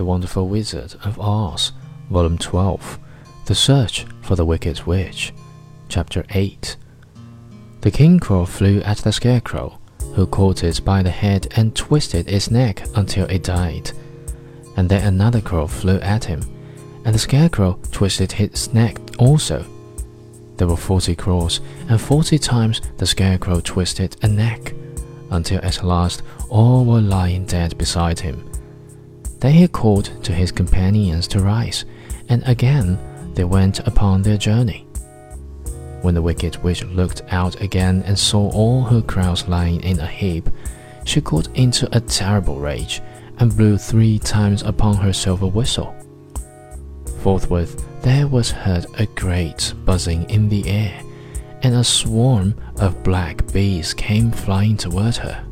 The Wonderful Wizard of Oz, Volume 12 The Search for the Wicked Witch, Chapter 8 The King Crow flew at the Scarecrow, who caught it by the head and twisted its neck until it died. And then another crow flew at him, and the Scarecrow twisted his neck also. There were forty crows, and forty times the Scarecrow twisted a neck, until at last all were lying dead beside him. Then he called to his companions to rise, and again they went upon their journey. When the wicked witch looked out again and saw all her crowds lying in a heap, she got into a terrible rage and blew three times upon her silver whistle. Forthwith there was heard a great buzzing in the air, and a swarm of black bees came flying toward her.